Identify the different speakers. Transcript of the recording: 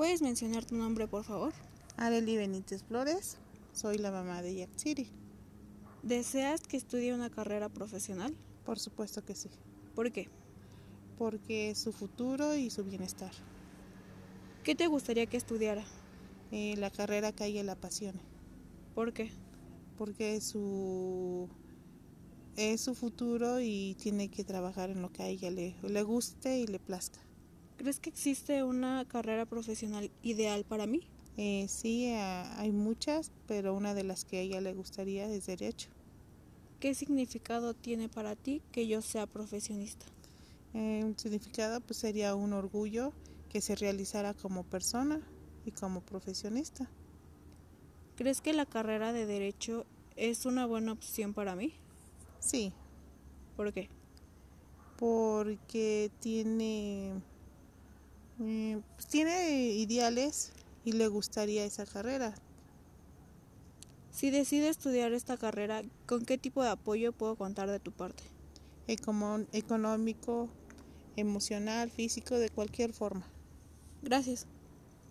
Speaker 1: ¿Puedes mencionar tu nombre, por favor?
Speaker 2: Arely Benítez Flores, soy la mamá de Yatsiri.
Speaker 1: ¿Deseas que estudie una carrera profesional?
Speaker 2: Por supuesto que sí.
Speaker 1: ¿Por qué?
Speaker 2: Porque es su futuro y su bienestar.
Speaker 1: ¿Qué te gustaría que estudiara?
Speaker 2: Eh, la carrera que a ella le apasione.
Speaker 1: ¿Por qué?
Speaker 2: Porque es su, es su futuro y tiene que trabajar en lo que a ella le, le guste y le plazca.
Speaker 1: ¿Crees que existe una carrera profesional ideal para mí?
Speaker 2: Eh, sí, hay muchas, pero una de las que a ella le gustaría es derecho.
Speaker 1: ¿Qué significado tiene para ti que yo sea profesionista?
Speaker 2: Eh, un significado pues sería un orgullo que se realizara como persona y como profesionista.
Speaker 1: ¿Crees que la carrera de derecho es una buena opción para mí?
Speaker 2: Sí.
Speaker 1: ¿Por qué?
Speaker 2: Porque tiene eh, tiene ideales y le gustaría esa carrera.
Speaker 1: Si decide estudiar esta carrera, ¿con qué tipo de apoyo puedo contar de tu parte?
Speaker 2: económico, emocional, físico, de cualquier forma.
Speaker 1: Gracias.